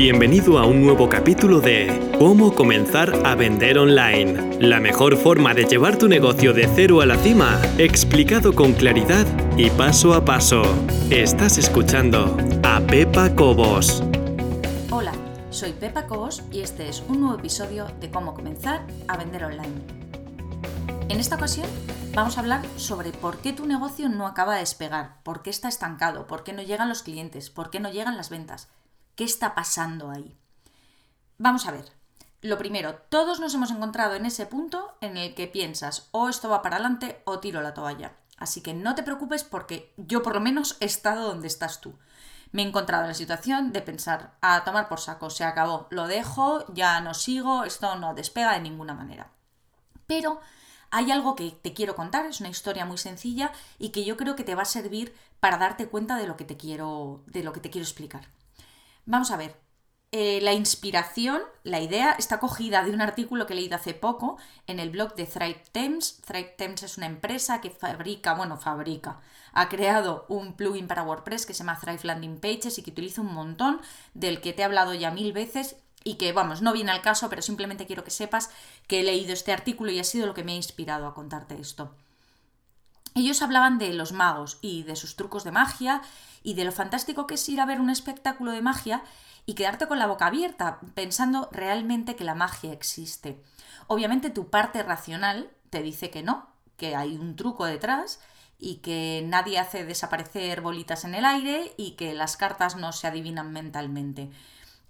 Bienvenido a un nuevo capítulo de Cómo comenzar a vender online. La mejor forma de llevar tu negocio de cero a la cima, explicado con claridad y paso a paso. Estás escuchando a Pepa Cobos. Hola, soy Pepa Cobos y este es un nuevo episodio de Cómo comenzar a vender online. En esta ocasión vamos a hablar sobre por qué tu negocio no acaba de despegar, por qué está estancado, por qué no llegan los clientes, por qué no llegan las ventas, qué está pasando ahí. Vamos a ver. Lo primero, todos nos hemos encontrado en ese punto en el que piensas o esto va para adelante o tiro la toalla. Así que no te preocupes porque yo por lo menos he estado donde estás tú. Me he encontrado en la situación de pensar, a tomar por saco, se acabó, lo dejo, ya no sigo, esto no despega de ninguna manera. Pero hay algo que te quiero contar, es una historia muy sencilla y que yo creo que te va a servir para darte cuenta de lo que te quiero, de lo que te quiero explicar. Vamos a ver. Eh, la inspiración, la idea, está cogida de un artículo que he leído hace poco en el blog de Thrive Thames. Thrive Thames es una empresa que fabrica, bueno, fabrica, ha creado un plugin para WordPress que se llama Thrive Landing Pages y que utiliza un montón, del que te he hablado ya mil veces y que, vamos, no viene al caso, pero simplemente quiero que sepas que he leído este artículo y ha sido lo que me ha inspirado a contarte esto. Ellos hablaban de los magos y de sus trucos de magia y de lo fantástico que es ir a ver un espectáculo de magia y quedarte con la boca abierta pensando realmente que la magia existe. Obviamente tu parte racional te dice que no, que hay un truco detrás y que nadie hace desaparecer bolitas en el aire y que las cartas no se adivinan mentalmente.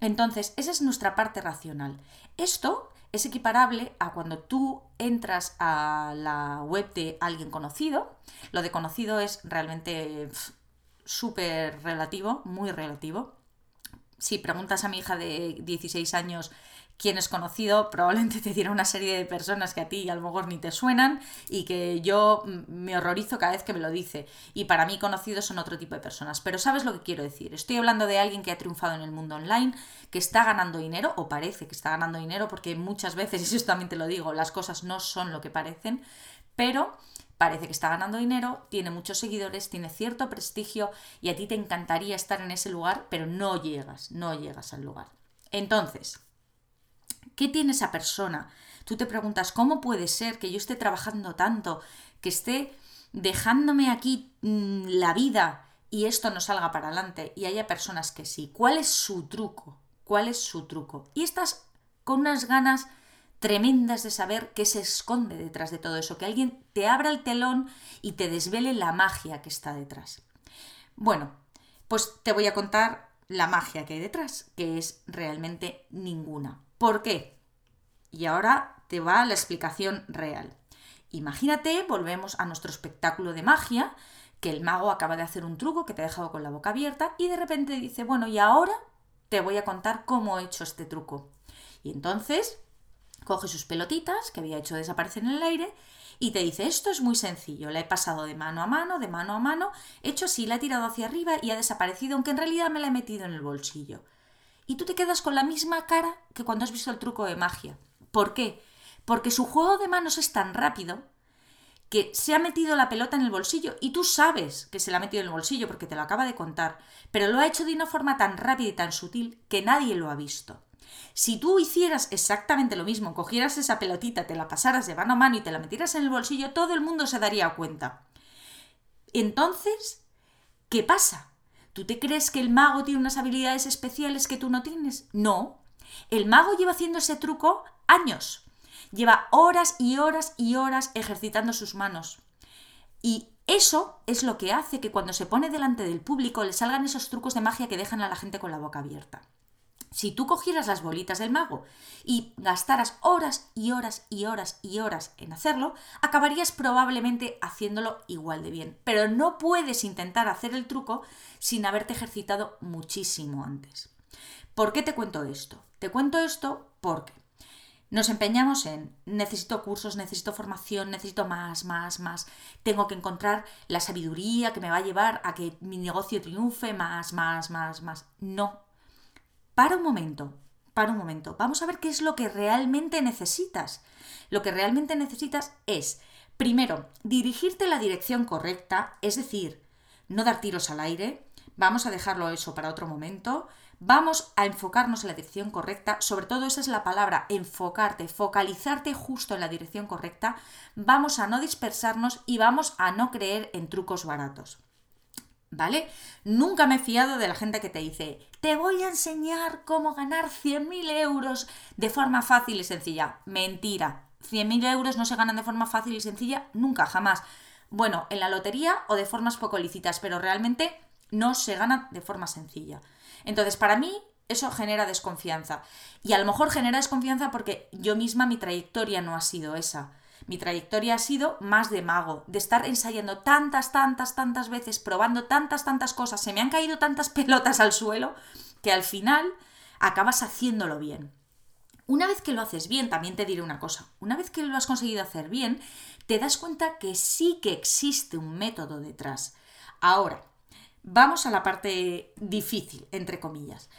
Entonces, esa es nuestra parte racional. Esto es equiparable a cuando tú entras a la web de alguien conocido. Lo de conocido es realmente súper relativo, muy relativo. Si preguntas a mi hija de 16 años quien es conocido, probablemente te dirá una serie de personas que a ti a lo mejor ni te suenan y que yo me horrorizo cada vez que me lo dice. Y para mí conocidos son otro tipo de personas. Pero sabes lo que quiero decir. Estoy hablando de alguien que ha triunfado en el mundo online, que está ganando dinero, o parece que está ganando dinero, porque muchas veces, y eso también te lo digo, las cosas no son lo que parecen, pero parece que está ganando dinero, tiene muchos seguidores, tiene cierto prestigio y a ti te encantaría estar en ese lugar, pero no llegas, no llegas al lugar. Entonces, ¿Qué tiene esa persona? Tú te preguntas, ¿cómo puede ser que yo esté trabajando tanto, que esté dejándome aquí mm, la vida y esto no salga para adelante? Y haya personas que sí. ¿Cuál es su truco? ¿Cuál es su truco? Y estás con unas ganas tremendas de saber qué se esconde detrás de todo eso, que alguien te abra el telón y te desvele la magia que está detrás. Bueno, pues te voy a contar la magia que hay detrás, que es realmente ninguna. ¿Por qué? Y ahora te va la explicación real. Imagínate, volvemos a nuestro espectáculo de magia, que el mago acaba de hacer un truco que te ha dejado con la boca abierta y de repente dice, bueno, y ahora te voy a contar cómo he hecho este truco. Y entonces coge sus pelotitas que había hecho desaparecer en el aire y te dice, esto es muy sencillo, la he pasado de mano a mano, de mano a mano, he hecho así, la he tirado hacia arriba y ha desaparecido, aunque en realidad me la he metido en el bolsillo y tú te quedas con la misma cara que cuando has visto el truco de magia. ¿Por qué? Porque su juego de manos es tan rápido que se ha metido la pelota en el bolsillo y tú sabes que se la ha metido en el bolsillo porque te lo acaba de contar, pero lo ha hecho de una forma tan rápida y tan sutil que nadie lo ha visto. Si tú hicieras exactamente lo mismo, cogieras esa pelotita, te la pasaras de mano a mano y te la metieras en el bolsillo, todo el mundo se daría cuenta. Entonces, ¿qué pasa? ¿Tú te crees que el mago tiene unas habilidades especiales que tú no tienes? No. El mago lleva haciendo ese truco años. Lleva horas y horas y horas ejercitando sus manos. Y eso es lo que hace que cuando se pone delante del público le salgan esos trucos de magia que dejan a la gente con la boca abierta. Si tú cogieras las bolitas del mago y gastaras horas y horas y horas y horas en hacerlo, acabarías probablemente haciéndolo igual de bien. Pero no puedes intentar hacer el truco sin haberte ejercitado muchísimo antes. ¿Por qué te cuento esto? Te cuento esto porque nos empeñamos en necesito cursos, necesito formación, necesito más, más, más. Tengo que encontrar la sabiduría que me va a llevar a que mi negocio triunfe, más, más, más, más. No, para un momento, para un momento, vamos a ver qué es lo que realmente necesitas. Lo que realmente necesitas es, primero, dirigirte en la dirección correcta, es decir, no dar tiros al aire, vamos a dejarlo eso para otro momento, Vamos a enfocarnos en la dirección correcta, sobre todo esa es la palabra, enfocarte, focalizarte justo en la dirección correcta. Vamos a no dispersarnos y vamos a no creer en trucos baratos. ¿Vale? Nunca me he fiado de la gente que te dice, te voy a enseñar cómo ganar 100.000 euros de forma fácil y sencilla. Mentira. 100.000 euros no se ganan de forma fácil y sencilla nunca, jamás. Bueno, en la lotería o de formas poco lícitas, pero realmente no se gana de forma sencilla. Entonces, para mí, eso genera desconfianza. Y a lo mejor genera desconfianza porque yo misma mi trayectoria no ha sido esa. Mi trayectoria ha sido más de mago, de estar ensayando tantas, tantas, tantas veces, probando tantas, tantas cosas, se me han caído tantas pelotas al suelo, que al final acabas haciéndolo bien. Una vez que lo haces bien, también te diré una cosa, una vez que lo has conseguido hacer bien, te das cuenta que sí que existe un método detrás. Ahora, vamos a la parte difícil, entre comillas.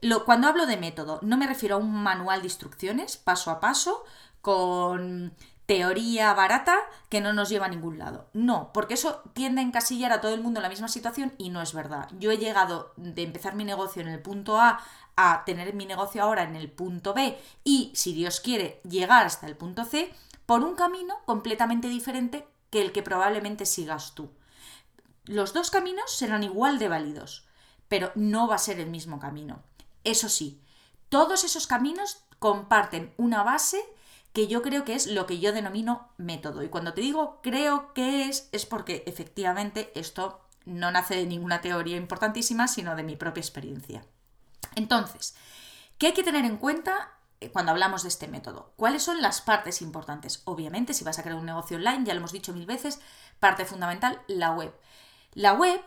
Lo, cuando hablo de método, no me refiero a un manual de instrucciones paso a paso con teoría barata que no nos lleva a ningún lado. No, porque eso tiende a encasillar a todo el mundo en la misma situación y no es verdad. Yo he llegado de empezar mi negocio en el punto A a tener mi negocio ahora en el punto B y, si Dios quiere, llegar hasta el punto C por un camino completamente diferente que el que probablemente sigas tú. Los dos caminos serán igual de válidos, pero no va a ser el mismo camino. Eso sí, todos esos caminos comparten una base que yo creo que es lo que yo denomino método. Y cuando te digo creo que es, es porque efectivamente esto no nace de ninguna teoría importantísima, sino de mi propia experiencia. Entonces, ¿qué hay que tener en cuenta eh, cuando hablamos de este método? ¿Cuáles son las partes importantes? Obviamente, si vas a crear un negocio online, ya lo hemos dicho mil veces, parte fundamental, la web. La web,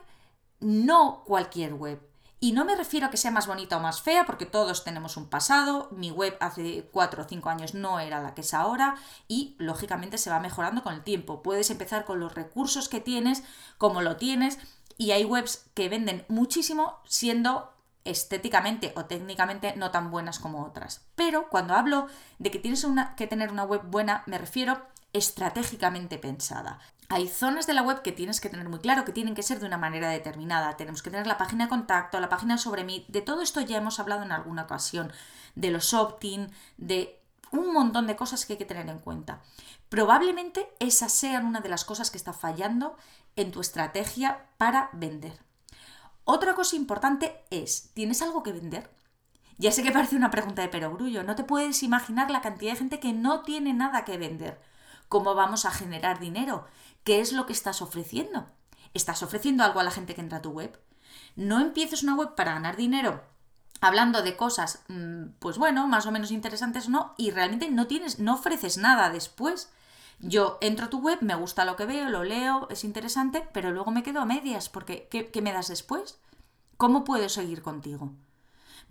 no cualquier web. Y no me refiero a que sea más bonita o más fea, porque todos tenemos un pasado. Mi web hace 4 o 5 años no era la que es ahora y lógicamente se va mejorando con el tiempo. Puedes empezar con los recursos que tienes, como lo tienes, y hay webs que venden muchísimo siendo estéticamente o técnicamente no tan buenas como otras. Pero cuando hablo de que tienes una, que tener una web buena, me refiero estratégicamente pensada. Hay zonas de la web que tienes que tener muy claro, que tienen que ser de una manera determinada. Tenemos que tener la página de contacto, la página sobre mí. De todo esto ya hemos hablado en alguna ocasión. De los opt-in, de un montón de cosas que hay que tener en cuenta. Probablemente esas sean una de las cosas que está fallando en tu estrategia para vender. Otra cosa importante es, ¿tienes algo que vender? Ya sé que parece una pregunta de perogrullo, no te puedes imaginar la cantidad de gente que no tiene nada que vender. ¿Cómo vamos a generar dinero? ¿Qué es lo que estás ofreciendo? ¿Estás ofreciendo algo a la gente que entra a tu web? No empieces una web para ganar dinero hablando de cosas, mm, pues bueno, más o menos interesantes o no, y realmente no tienes, no ofreces nada después. Yo entro a tu web, me gusta lo que veo, lo leo, es interesante, pero luego me quedo a medias, porque ¿qué, qué me das después? ¿Cómo puedo seguir contigo?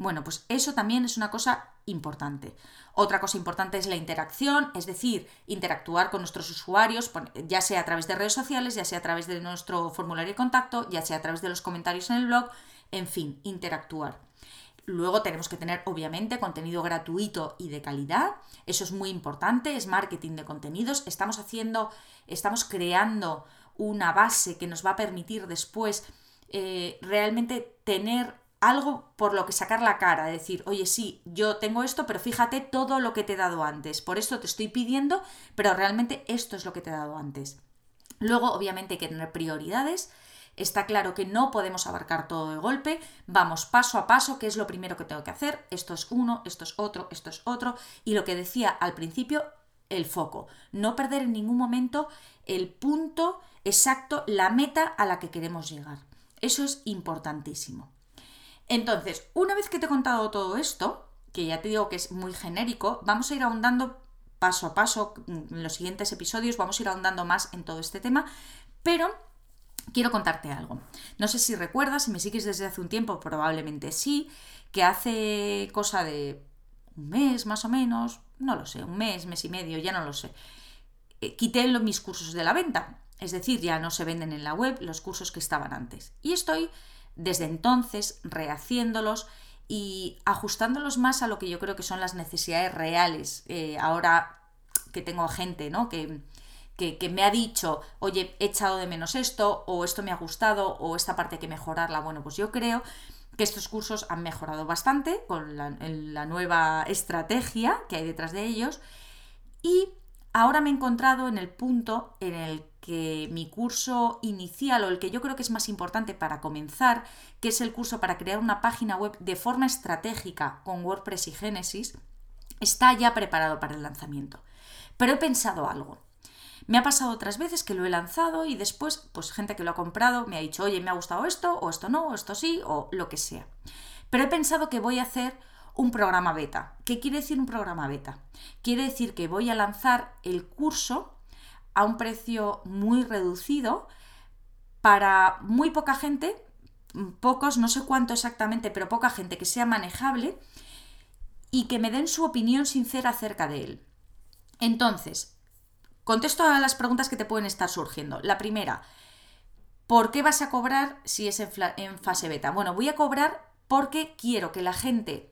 Bueno, pues eso también es una cosa importante. Otra cosa importante es la interacción, es decir, interactuar con nuestros usuarios, ya sea a través de redes sociales, ya sea a través de nuestro formulario de contacto, ya sea a través de los comentarios en el blog, en fin, interactuar. Luego tenemos que tener, obviamente, contenido gratuito y de calidad. Eso es muy importante, es marketing de contenidos. Estamos haciendo, estamos creando una base que nos va a permitir después eh, realmente tener algo por lo que sacar la cara, decir, oye, sí, yo tengo esto, pero fíjate todo lo que te he dado antes. Por esto te estoy pidiendo, pero realmente esto es lo que te he dado antes. Luego, obviamente, hay que tener prioridades. Está claro que no podemos abarcar todo de golpe. Vamos paso a paso, qué es lo primero que tengo que hacer. Esto es uno, esto es otro, esto es otro. Y lo que decía al principio, el foco. No perder en ningún momento el punto exacto, la meta a la que queremos llegar. Eso es importantísimo. Entonces, una vez que te he contado todo esto, que ya te digo que es muy genérico, vamos a ir ahondando paso a paso en los siguientes episodios, vamos a ir ahondando más en todo este tema, pero quiero contarte algo. No sé si recuerdas, si me sigues desde hace un tiempo, probablemente sí, que hace cosa de un mes más o menos, no lo sé, un mes, mes y medio, ya no lo sé, eh, quité mis cursos de la venta. Es decir, ya no se venden en la web los cursos que estaban antes. Y estoy desde entonces rehaciéndolos y ajustándolos más a lo que yo creo que son las necesidades reales. Eh, ahora que tengo gente ¿no? que, que, me ha dicho, oye, he echado de menos esto, o esto me ha gustado, o esta parte hay que mejorarla. Bueno, pues yo creo que estos cursos han mejorado bastante con la, la nueva estrategia que hay detrás de ellos y ahora me he encontrado en el punto en el que mi curso inicial o el que yo creo que es más importante para comenzar, que es el curso para crear una página web de forma estratégica con WordPress y Genesis, está ya preparado para el lanzamiento. Pero he pensado algo. Me ha pasado otras veces que lo he lanzado y después, pues gente que lo ha comprado me ha dicho, oye, me ha gustado esto, o esto no, o esto sí, o lo que sea. Pero he pensado que voy a hacer un programa beta. ¿Qué quiere decir un programa beta? Quiere decir que voy a lanzar el curso a un precio muy reducido para muy poca gente, pocos, no sé cuánto exactamente, pero poca gente que sea manejable y que me den su opinión sincera acerca de él. Entonces, contesto a las preguntas que te pueden estar surgiendo. La primera, ¿por qué vas a cobrar si es en, fase beta? Bueno, voy a cobrar porque quiero que la gente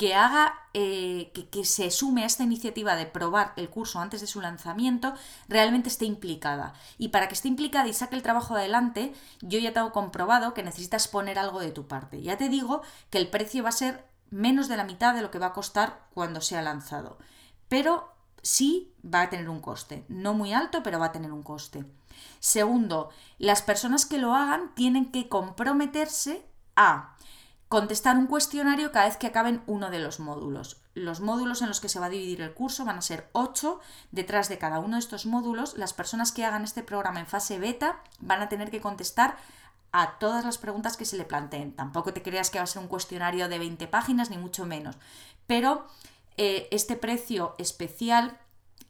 que haga, eh, que, se sume a esta iniciativa de probar el curso antes de su lanzamiento, realmente esté implicada. Y para que esté implicada y saque el trabajo adelante, yo ya tengo comprobado que necesitas poner algo de tu parte. Ya te digo que el precio va a ser menos de la mitad de lo que va a costar cuando sea lanzado. Pero sí va a tener un coste. No muy alto, pero va a tener un coste. Segundo, las personas que lo hagan tienen que comprometerse a contestar un cuestionario cada vez que acaben uno de los módulos. Los módulos en los que se va a dividir el curso van a ser 8. Detrás de cada uno de estos módulos, las personas que hagan este programa en fase beta van a tener que contestar a todas las preguntas que se le planteen. Tampoco te creas que va a ser un cuestionario de 20 páginas, ni mucho menos. Pero eh, este precio especial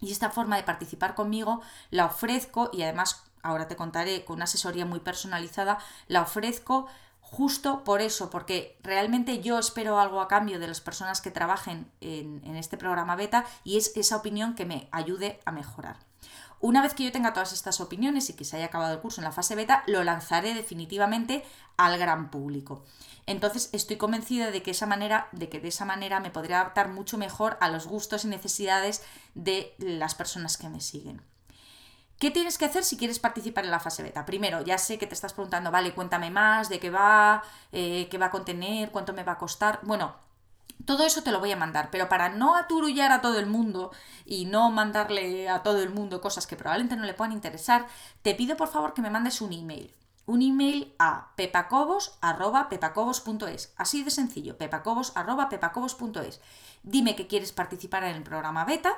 y esta forma de participar conmigo la ofrezco y además ahora te contaré con una asesoría muy personalizada, la ofrezco justo por eso, porque realmente yo espero algo a cambio de las personas que trabajen en, este programa beta y es esa opinión que me ayude a mejorar. Una vez que yo tenga todas estas opiniones y que se haya acabado el curso en la fase beta, lo lanzaré definitivamente al gran público. Entonces estoy convencida de que, esa manera, de que de esa manera me podré adaptar mucho mejor a los gustos y necesidades de las personas que me siguen. ¿Qué tienes que hacer si quieres participar en la fase beta? Primero, ya sé que te estás preguntando, vale, cuéntame más, de qué va, eh, qué va a contener, cuánto me va a costar. Bueno, todo eso te lo voy a mandar, pero para no aturullar a todo el mundo y no mandarle a todo el mundo cosas que probablemente no le puedan interesar, te pido por favor que me mandes un email. Un email a pepacobos.pepacobos.es. Así de sencillo, pepacobos.pepacobos.es. Dime que quieres participar en el programa beta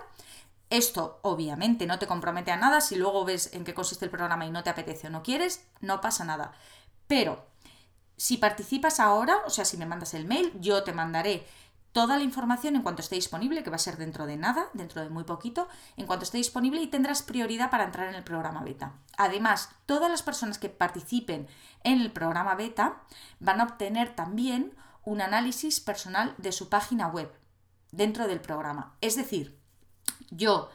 esto obviamente no te compromete a nada, si luego ves en qué consiste el programa y no te apetece o no quieres, no pasa nada. Pero si participas ahora, o sea, si me mandas el mail, yo te mandaré toda la información en cuanto esté disponible, que va a ser dentro de nada, dentro de muy poquito, en cuanto esté disponible y tendrás prioridad para entrar en el programa beta. Además, todas las personas que participen en el programa beta van a obtener también un análisis personal de su página web dentro del programa. Es decir, yo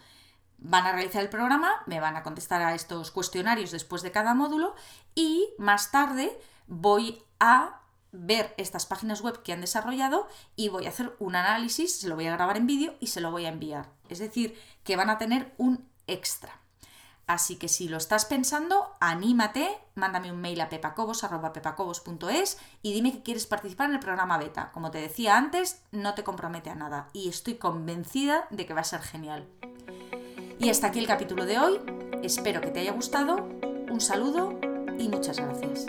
van a realizar el programa, me van a contestar a estos cuestionarios después de cada módulo y más tarde voy a ver estas páginas web que han desarrollado y voy a hacer un análisis, se lo voy a grabar en vídeo y se lo voy a enviar. Es decir, que van a tener un extra. Así que si lo estás pensando, anímate, mándame un mail a pepacobos.pepacobos.es y dime que quieres participar en el programa beta. Como te decía antes, no te compromete a nada y estoy convencida de que va a ser genial. Y hasta aquí el capítulo de hoy. Espero que te haya gustado. Un saludo y muchas gracias.